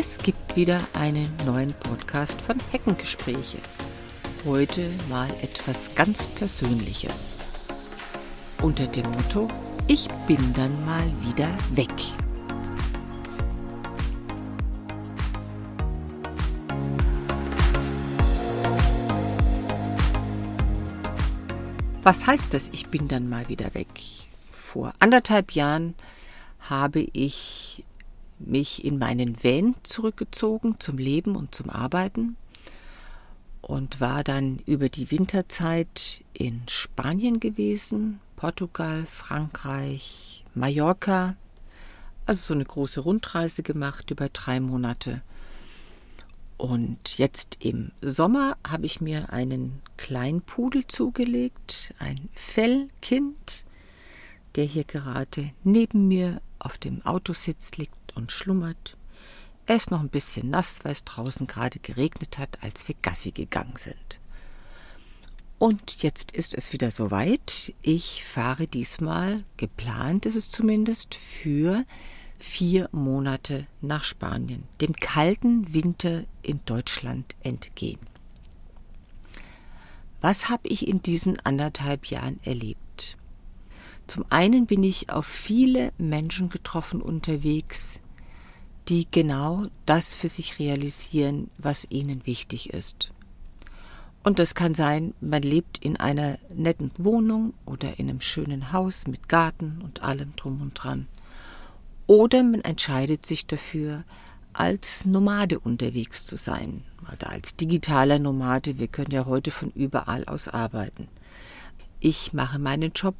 Es gibt wieder einen neuen Podcast von Heckengespräche. Heute mal etwas ganz Persönliches. Unter dem Motto, ich bin dann mal wieder weg. Was heißt das, ich bin dann mal wieder weg? Vor anderthalb Jahren habe ich mich in meinen Van zurückgezogen zum Leben und zum Arbeiten und war dann über die Winterzeit in Spanien gewesen, Portugal, Frankreich, Mallorca, also so eine große Rundreise gemacht über drei Monate. Und jetzt im Sommer habe ich mir einen Kleinpudel zugelegt, ein Fellkind, der hier gerade neben mir auf dem Autositz liegt und schlummert. Er ist noch ein bisschen nass, weil es draußen gerade geregnet hat, als wir Gassi gegangen sind. Und jetzt ist es wieder soweit. Ich fahre diesmal, geplant ist es zumindest, für vier Monate nach Spanien, dem kalten Winter in Deutschland entgehen. Was habe ich in diesen anderthalb Jahren erlebt? Zum einen bin ich auf viele Menschen getroffen unterwegs, die genau das für sich realisieren, was ihnen wichtig ist. Und das kann sein, man lebt in einer netten Wohnung oder in einem schönen Haus mit Garten und allem drum und dran. Oder man entscheidet sich dafür, als Nomade unterwegs zu sein. Oder als digitaler Nomade, wir können ja heute von überall aus arbeiten. Ich mache meinen Job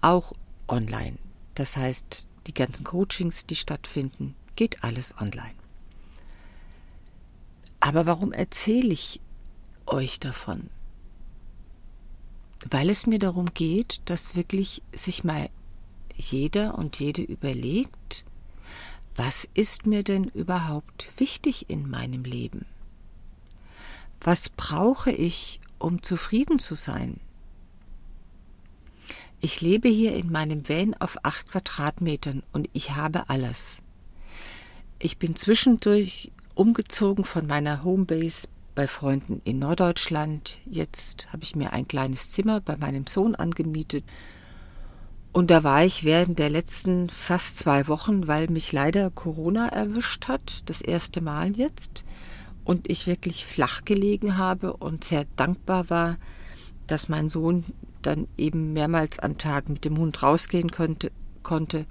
auch online. Das heißt, die ganzen Coachings, die stattfinden, geht alles online. Aber warum erzähle ich euch davon? Weil es mir darum geht, dass wirklich sich mal jeder und jede überlegt, was ist mir denn überhaupt wichtig in meinem Leben? Was brauche ich, um zufrieden zu sein? Ich lebe hier in meinem Van auf acht Quadratmetern und ich habe alles. Ich bin zwischendurch umgezogen von meiner Homebase bei Freunden in Norddeutschland. Jetzt habe ich mir ein kleines Zimmer bei meinem Sohn angemietet. Und da war ich während der letzten fast zwei Wochen, weil mich leider Corona erwischt hat, das erste Mal jetzt, und ich wirklich flach gelegen habe und sehr dankbar war, dass mein Sohn dann eben mehrmals am Tag mit dem Hund rausgehen könnte, konnte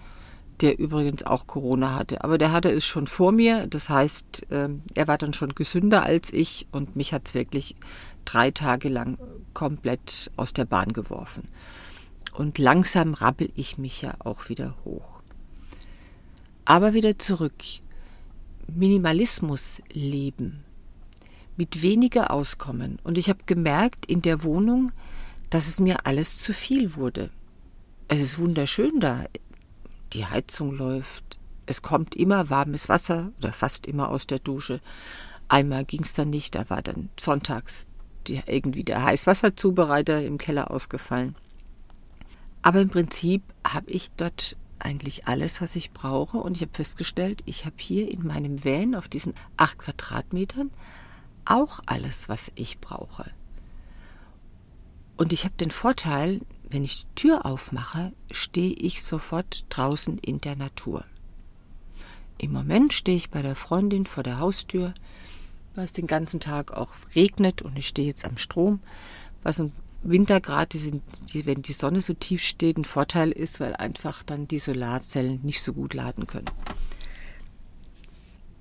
der übrigens auch Corona hatte. Aber der hatte es schon vor mir. Das heißt, ähm, er war dann schon gesünder als ich und mich hat es wirklich drei Tage lang komplett aus der Bahn geworfen. Und langsam rappel ich mich ja auch wieder hoch. Aber wieder zurück. Minimalismus leben. Mit weniger auskommen. Und ich habe gemerkt in der Wohnung, dass es mir alles zu viel wurde. Es ist wunderschön da die Heizung läuft, es kommt immer warmes Wasser oder fast immer aus der Dusche. Einmal ging es dann nicht, da war dann sonntags die, irgendwie der Heißwasserzubereiter im Keller ausgefallen. Aber im Prinzip habe ich dort eigentlich alles, was ich brauche. Und ich habe festgestellt, ich habe hier in meinem Van auf diesen acht Quadratmetern auch alles, was ich brauche. Und ich habe den Vorteil, wenn ich die Tür aufmache, stehe ich sofort draußen in der Natur. Im Moment stehe ich bei der Freundin vor der Haustür, weil es den ganzen Tag auch regnet und ich stehe jetzt am Strom, was im Winter gerade, wenn die Sonne so tief steht, ein Vorteil ist, weil einfach dann die Solarzellen nicht so gut laden können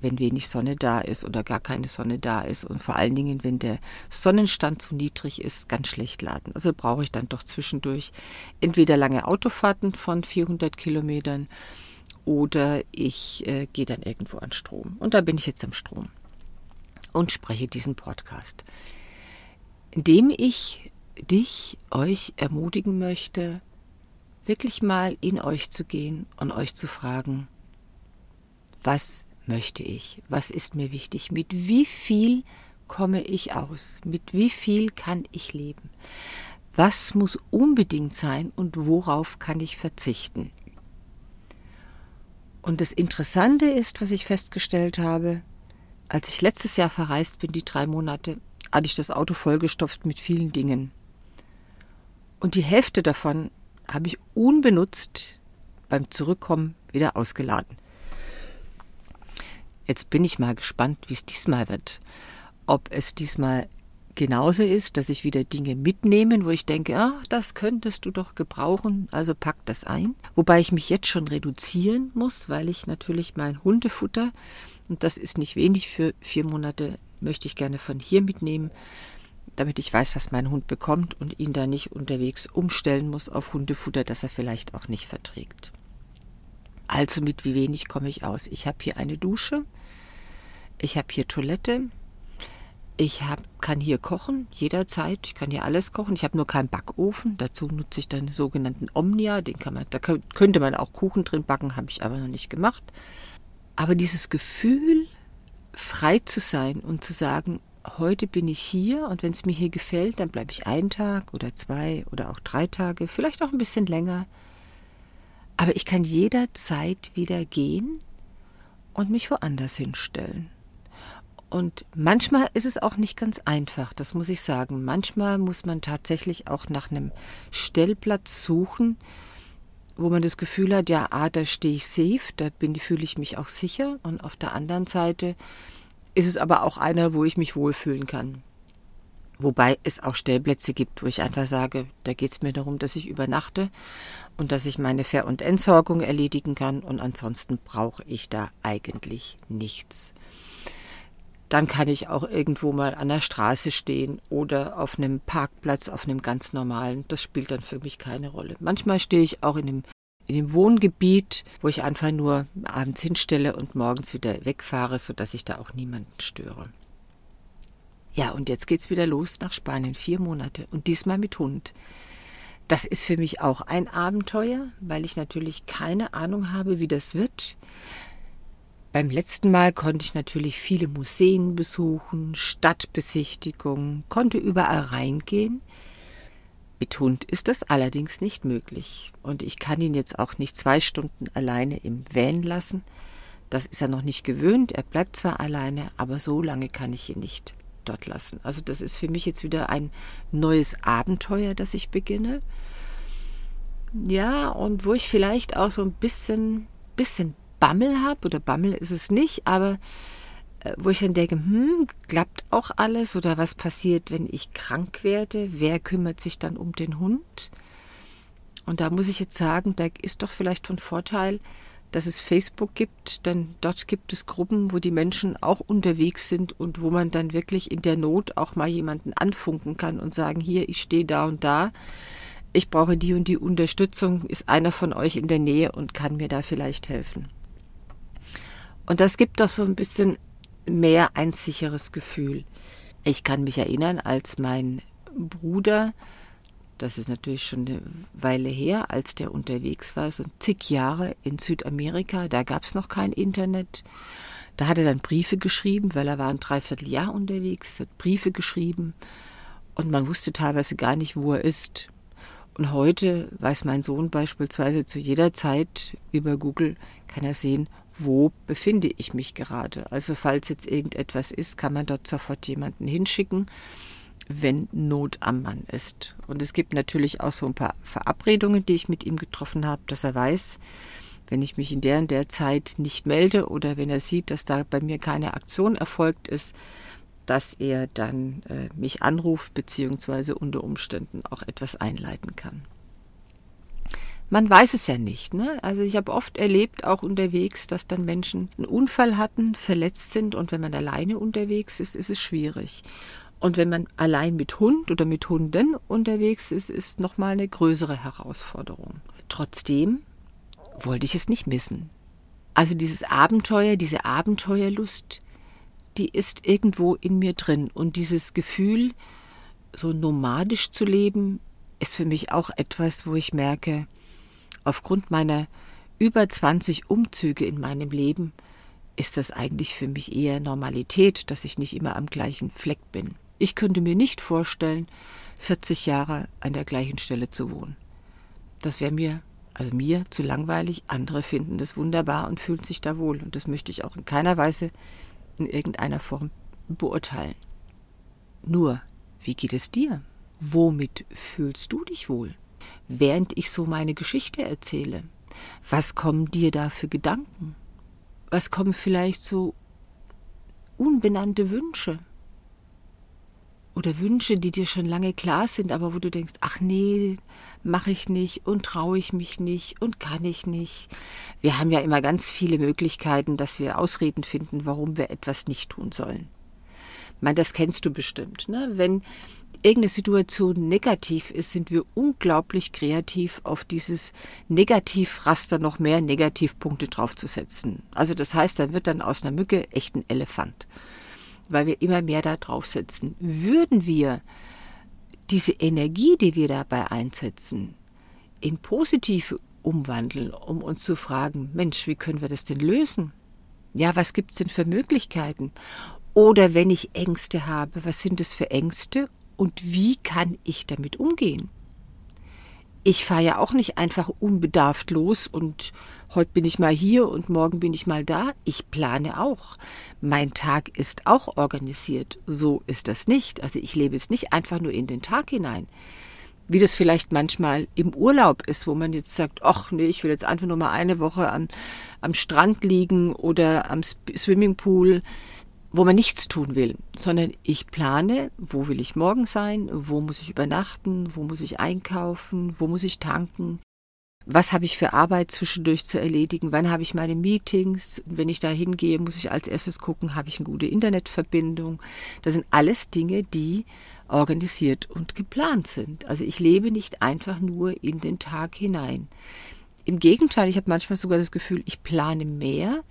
wenn wenig Sonne da ist oder gar keine Sonne da ist und vor allen Dingen, wenn der Sonnenstand zu niedrig ist, ganz schlecht laden. Also brauche ich dann doch zwischendurch entweder lange Autofahrten von 400 Kilometern oder ich äh, gehe dann irgendwo an Strom. Und da bin ich jetzt am Strom und spreche diesen Podcast, indem ich dich, euch ermutigen möchte, wirklich mal in euch zu gehen und euch zu fragen, was möchte ich? Was ist mir wichtig? Mit wie viel komme ich aus? Mit wie viel kann ich leben? Was muss unbedingt sein und worauf kann ich verzichten? Und das Interessante ist, was ich festgestellt habe, als ich letztes Jahr verreist bin, die drei Monate, hatte ich das Auto vollgestopft mit vielen Dingen. Und die Hälfte davon habe ich unbenutzt beim Zurückkommen wieder ausgeladen. Jetzt bin ich mal gespannt, wie es diesmal wird. Ob es diesmal genauso ist, dass ich wieder Dinge mitnehme, wo ich denke, ach, das könntest du doch gebrauchen, also pack das ein. Wobei ich mich jetzt schon reduzieren muss, weil ich natürlich mein Hundefutter, und das ist nicht wenig für vier Monate, möchte ich gerne von hier mitnehmen, damit ich weiß, was mein Hund bekommt und ihn da nicht unterwegs umstellen muss auf Hundefutter, das er vielleicht auch nicht verträgt. Also mit wie wenig komme ich aus. Ich habe hier eine Dusche, ich habe hier Toilette, ich hab, kann hier kochen, jederzeit. Ich kann hier alles kochen. Ich habe nur keinen Backofen. Dazu nutze ich dann den sogenannten Omnia. Den kann man, da könnte man auch Kuchen drin backen, habe ich aber noch nicht gemacht. Aber dieses Gefühl, frei zu sein und zu sagen, heute bin ich hier und wenn es mir hier gefällt, dann bleibe ich einen Tag oder zwei oder auch drei Tage, vielleicht auch ein bisschen länger. Aber ich kann jederzeit wieder gehen und mich woanders hinstellen. Und manchmal ist es auch nicht ganz einfach, das muss ich sagen. Manchmal muss man tatsächlich auch nach einem Stellplatz suchen, wo man das Gefühl hat, ja, ah, da stehe ich safe, da bin, fühle ich mich auch sicher. Und auf der anderen Seite ist es aber auch einer, wo ich mich wohlfühlen kann. Wobei es auch Stellplätze gibt, wo ich einfach sage, da geht es mir darum, dass ich übernachte und dass ich meine Ver- und Entsorgung erledigen kann und ansonsten brauche ich da eigentlich nichts dann kann ich auch irgendwo mal an der Straße stehen oder auf einem Parkplatz, auf einem ganz normalen. Das spielt dann für mich keine Rolle. Manchmal stehe ich auch in dem, in dem Wohngebiet, wo ich einfach nur abends hinstelle und morgens wieder wegfahre, sodass ich da auch niemanden störe. Ja, und jetzt geht's wieder los nach Spanien. Vier Monate. Und diesmal mit Hund. Das ist für mich auch ein Abenteuer, weil ich natürlich keine Ahnung habe, wie das wird. Beim letzten Mal konnte ich natürlich viele Museen besuchen, Stadtbesichtigungen, konnte überall reingehen. Mit Hund ist das allerdings nicht möglich. Und ich kann ihn jetzt auch nicht zwei Stunden alleine im Van lassen. Das ist er noch nicht gewöhnt. Er bleibt zwar alleine, aber so lange kann ich ihn nicht dort lassen. Also das ist für mich jetzt wieder ein neues Abenteuer, das ich beginne. Ja, und wo ich vielleicht auch so ein bisschen, bisschen Bammel habe, oder Bammel ist es nicht, aber äh, wo ich dann denke, hm, klappt auch alles oder was passiert, wenn ich krank werde? Wer kümmert sich dann um den Hund? Und da muss ich jetzt sagen, da ist doch vielleicht von Vorteil, dass es Facebook gibt, denn dort gibt es Gruppen, wo die Menschen auch unterwegs sind und wo man dann wirklich in der Not auch mal jemanden anfunken kann und sagen, hier, ich stehe da und da, ich brauche die und die Unterstützung, ist einer von euch in der Nähe und kann mir da vielleicht helfen. Und das gibt doch so ein bisschen mehr ein sicheres Gefühl. Ich kann mich erinnern, als mein Bruder, das ist natürlich schon eine Weile her, als der unterwegs war, so zig Jahre in Südamerika, da gab es noch kein Internet. Da hat er dann Briefe geschrieben, weil er war ein Dreivierteljahr unterwegs, hat Briefe geschrieben und man wusste teilweise gar nicht, wo er ist. Und heute weiß mein Sohn beispielsweise zu jeder Zeit über Google, kann er sehen, wo befinde ich mich gerade. Also falls jetzt irgendetwas ist, kann man dort sofort jemanden hinschicken, wenn Not am Mann ist. Und es gibt natürlich auch so ein paar Verabredungen, die ich mit ihm getroffen habe, dass er weiß, wenn ich mich in der und der Zeit nicht melde oder wenn er sieht, dass da bei mir keine Aktion erfolgt ist, dass er dann äh, mich anruft beziehungsweise unter Umständen auch etwas einleiten kann man weiß es ja nicht. Ne? Also ich habe oft erlebt, auch unterwegs, dass dann Menschen einen Unfall hatten, verletzt sind und wenn man alleine unterwegs ist, ist es schwierig. Und wenn man allein mit Hund oder mit Hunden unterwegs ist, ist nochmal eine größere Herausforderung. Trotzdem wollte ich es nicht missen. Also dieses Abenteuer, diese Abenteuerlust, die ist irgendwo in mir drin. Und dieses Gefühl, so nomadisch zu leben, ist für mich auch etwas, wo ich merke, Aufgrund meiner über 20 Umzüge in meinem Leben ist das eigentlich für mich eher Normalität, dass ich nicht immer am gleichen Fleck bin. Ich könnte mir nicht vorstellen, 40 Jahre an der gleichen Stelle zu wohnen. Das wäre mir, also mir, zu langweilig. Andere finden das wunderbar und fühlen sich da wohl. Und das möchte ich auch in keiner Weise in irgendeiner Form beurteilen. Nur, wie geht es dir? Womit fühlst du dich wohl? Während ich so meine Geschichte erzähle, was kommen dir da für Gedanken? Was kommen vielleicht so unbenannte Wünsche? Oder Wünsche, die dir schon lange klar sind, aber wo du denkst, ach nee, mache ich nicht und traue ich mich nicht und kann ich nicht. Wir haben ja immer ganz viele Möglichkeiten, dass wir Ausreden finden, warum wir etwas nicht tun sollen. Ich meine, das kennst du bestimmt. Ne? Wenn irgendeine Situation negativ ist, sind wir unglaublich kreativ, auf dieses Negativraster noch mehr Negativpunkte draufzusetzen. Also das heißt, dann wird dann aus einer Mücke echt ein Elefant, weil wir immer mehr da draufsetzen. Würden wir diese Energie, die wir dabei einsetzen, in positive umwandeln, um uns zu fragen, Mensch, wie können wir das denn lösen? Ja, was gibt's denn für Möglichkeiten? Oder wenn ich Ängste habe, was sind es für Ängste und wie kann ich damit umgehen? Ich fahre ja auch nicht einfach unbedarft los und heute bin ich mal hier und morgen bin ich mal da. Ich plane auch. Mein Tag ist auch organisiert. So ist das nicht. Also ich lebe es nicht einfach nur in den Tag hinein. Wie das vielleicht manchmal im Urlaub ist, wo man jetzt sagt, ach nee, ich will jetzt einfach nur mal eine Woche am, am Strand liegen oder am Swimmingpool wo man nichts tun will, sondern ich plane, wo will ich morgen sein, wo muss ich übernachten, wo muss ich einkaufen, wo muss ich tanken, was habe ich für Arbeit zwischendurch zu erledigen, wann habe ich meine Meetings, wenn ich da hingehe, muss ich als erstes gucken, habe ich eine gute Internetverbindung. Das sind alles Dinge, die organisiert und geplant sind. Also ich lebe nicht einfach nur in den Tag hinein. Im Gegenteil, ich habe manchmal sogar das Gefühl, ich plane mehr,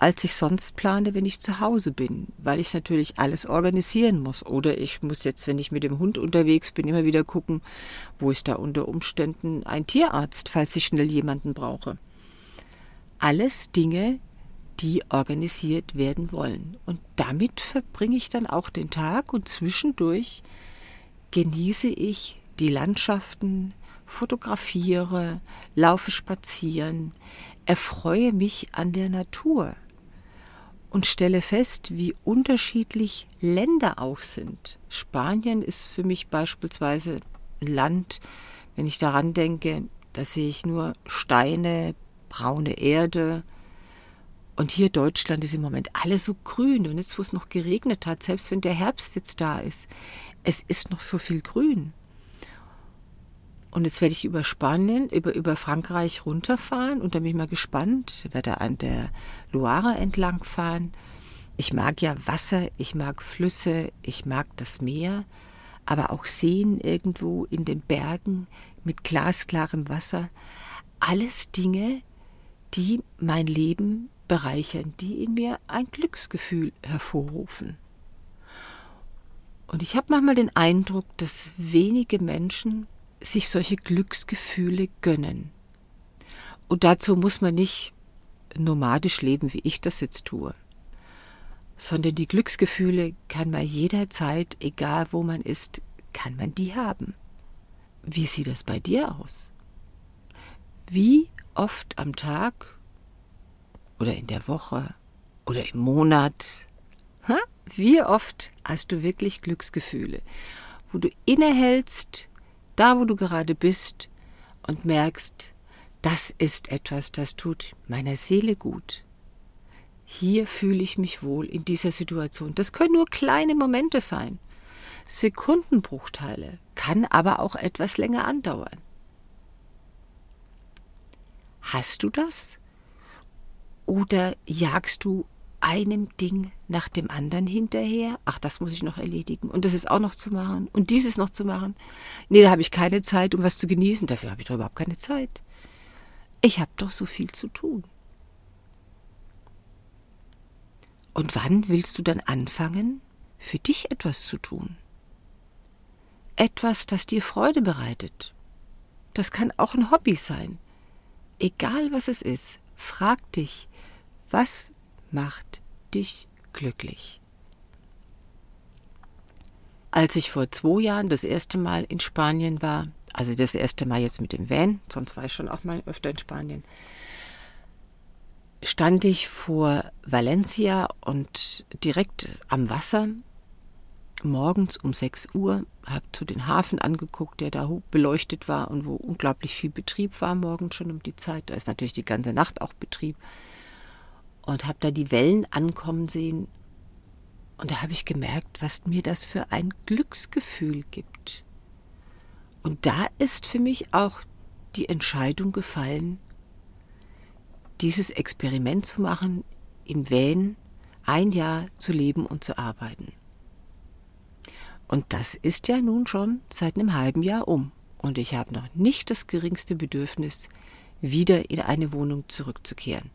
als ich sonst plane, wenn ich zu Hause bin, weil ich natürlich alles organisieren muss. Oder ich muss jetzt, wenn ich mit dem Hund unterwegs bin, immer wieder gucken, wo ist da unter Umständen ein Tierarzt, falls ich schnell jemanden brauche. Alles Dinge, die organisiert werden wollen. Und damit verbringe ich dann auch den Tag und zwischendurch genieße ich die Landschaften, fotografiere, laufe spazieren, erfreue mich an der Natur und stelle fest, wie unterschiedlich Länder auch sind. Spanien ist für mich beispielsweise ein Land, wenn ich daran denke, da sehe ich nur Steine, braune Erde. Und hier Deutschland ist im Moment alles so grün. Und jetzt, wo es noch geregnet hat, selbst wenn der Herbst jetzt da ist, es ist noch so viel Grün. Und jetzt werde ich über Spanien, über, über Frankreich runterfahren und da bin ich mal gespannt, werde an der Loire entlangfahren. Ich mag ja Wasser, ich mag Flüsse, ich mag das Meer, aber auch Seen irgendwo in den Bergen mit glasklarem Wasser. Alles Dinge, die mein Leben bereichern, die in mir ein Glücksgefühl hervorrufen. Und ich habe manchmal den Eindruck, dass wenige Menschen sich solche Glücksgefühle gönnen. Und dazu muss man nicht nomadisch leben, wie ich das jetzt tue, sondern die Glücksgefühle kann man jederzeit, egal wo man ist, kann man die haben. Wie sieht das bei dir aus? Wie oft am Tag oder in der Woche oder im Monat, wie oft hast du wirklich Glücksgefühle, wo du innehältst da wo du gerade bist und merkst, das ist etwas, das tut meiner Seele gut. Hier fühle ich mich wohl in dieser Situation. Das können nur kleine Momente sein. Sekundenbruchteile, kann aber auch etwas länger andauern. Hast du das? Oder jagst du einem Ding nach dem anderen hinterher. Ach, das muss ich noch erledigen. Und das ist auch noch zu machen. Und dieses noch zu machen. Nee, da habe ich keine Zeit, um was zu genießen. Dafür habe ich doch überhaupt keine Zeit. Ich habe doch so viel zu tun. Und wann willst du dann anfangen, für dich etwas zu tun? Etwas, das dir Freude bereitet. Das kann auch ein Hobby sein. Egal was es ist, frag dich, was macht dich glücklich. Als ich vor zwei Jahren das erste Mal in Spanien war, also das erste Mal jetzt mit dem Van, sonst war ich schon auch mal öfter in Spanien, stand ich vor Valencia und direkt am Wasser morgens um 6 Uhr, habe zu den Hafen angeguckt, der da beleuchtet war und wo unglaublich viel Betrieb war morgens schon um die Zeit. Da ist natürlich die ganze Nacht auch Betrieb. Und habe da die Wellen ankommen sehen. Und da habe ich gemerkt, was mir das für ein Glücksgefühl gibt. Und da ist für mich auch die Entscheidung gefallen, dieses Experiment zu machen, im Van ein Jahr zu leben und zu arbeiten. Und das ist ja nun schon seit einem halben Jahr um. Und ich habe noch nicht das geringste Bedürfnis, wieder in eine Wohnung zurückzukehren.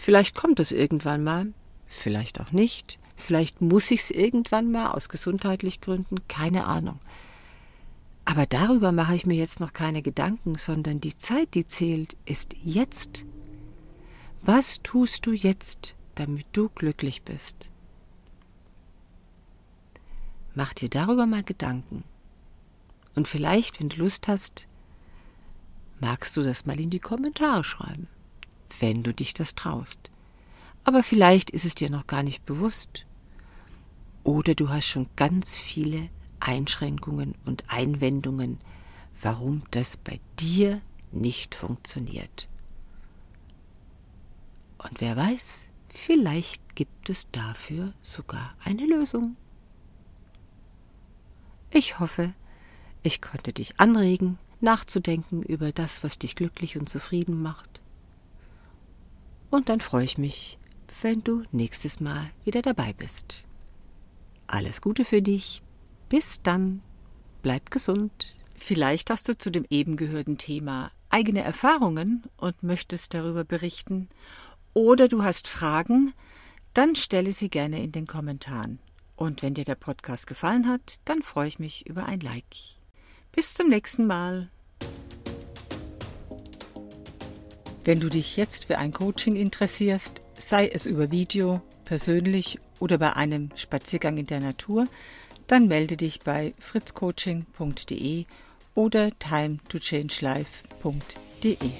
Vielleicht kommt es irgendwann mal, vielleicht auch nicht, vielleicht muss ich es irgendwann mal aus gesundheitlichen Gründen, keine Ahnung. Aber darüber mache ich mir jetzt noch keine Gedanken, sondern die Zeit, die zählt, ist jetzt. Was tust du jetzt, damit du glücklich bist? Mach dir darüber mal Gedanken. Und vielleicht, wenn du Lust hast, magst du das mal in die Kommentare schreiben, wenn du dich das traust. Aber vielleicht ist es dir noch gar nicht bewusst. Oder du hast schon ganz viele Einschränkungen und Einwendungen, warum das bei dir nicht funktioniert. Und wer weiß, vielleicht gibt es dafür sogar eine Lösung. Ich hoffe, ich konnte dich anregen, nachzudenken über das, was dich glücklich und zufrieden macht. Und dann freue ich mich, wenn du nächstes Mal wieder dabei bist. Alles Gute für dich. Bis dann. Bleib gesund. Vielleicht hast du zu dem eben gehörten Thema eigene Erfahrungen und möchtest darüber berichten. Oder du hast Fragen, dann stelle sie gerne in den Kommentaren. Und wenn dir der Podcast gefallen hat, dann freue ich mich über ein Like. Bis zum nächsten Mal. Wenn du dich jetzt für ein Coaching interessierst, sei es über Video, persönlich oder bei einem Spaziergang in der Natur, dann melde dich bei fritzcoaching.de oder timetochange.life.de.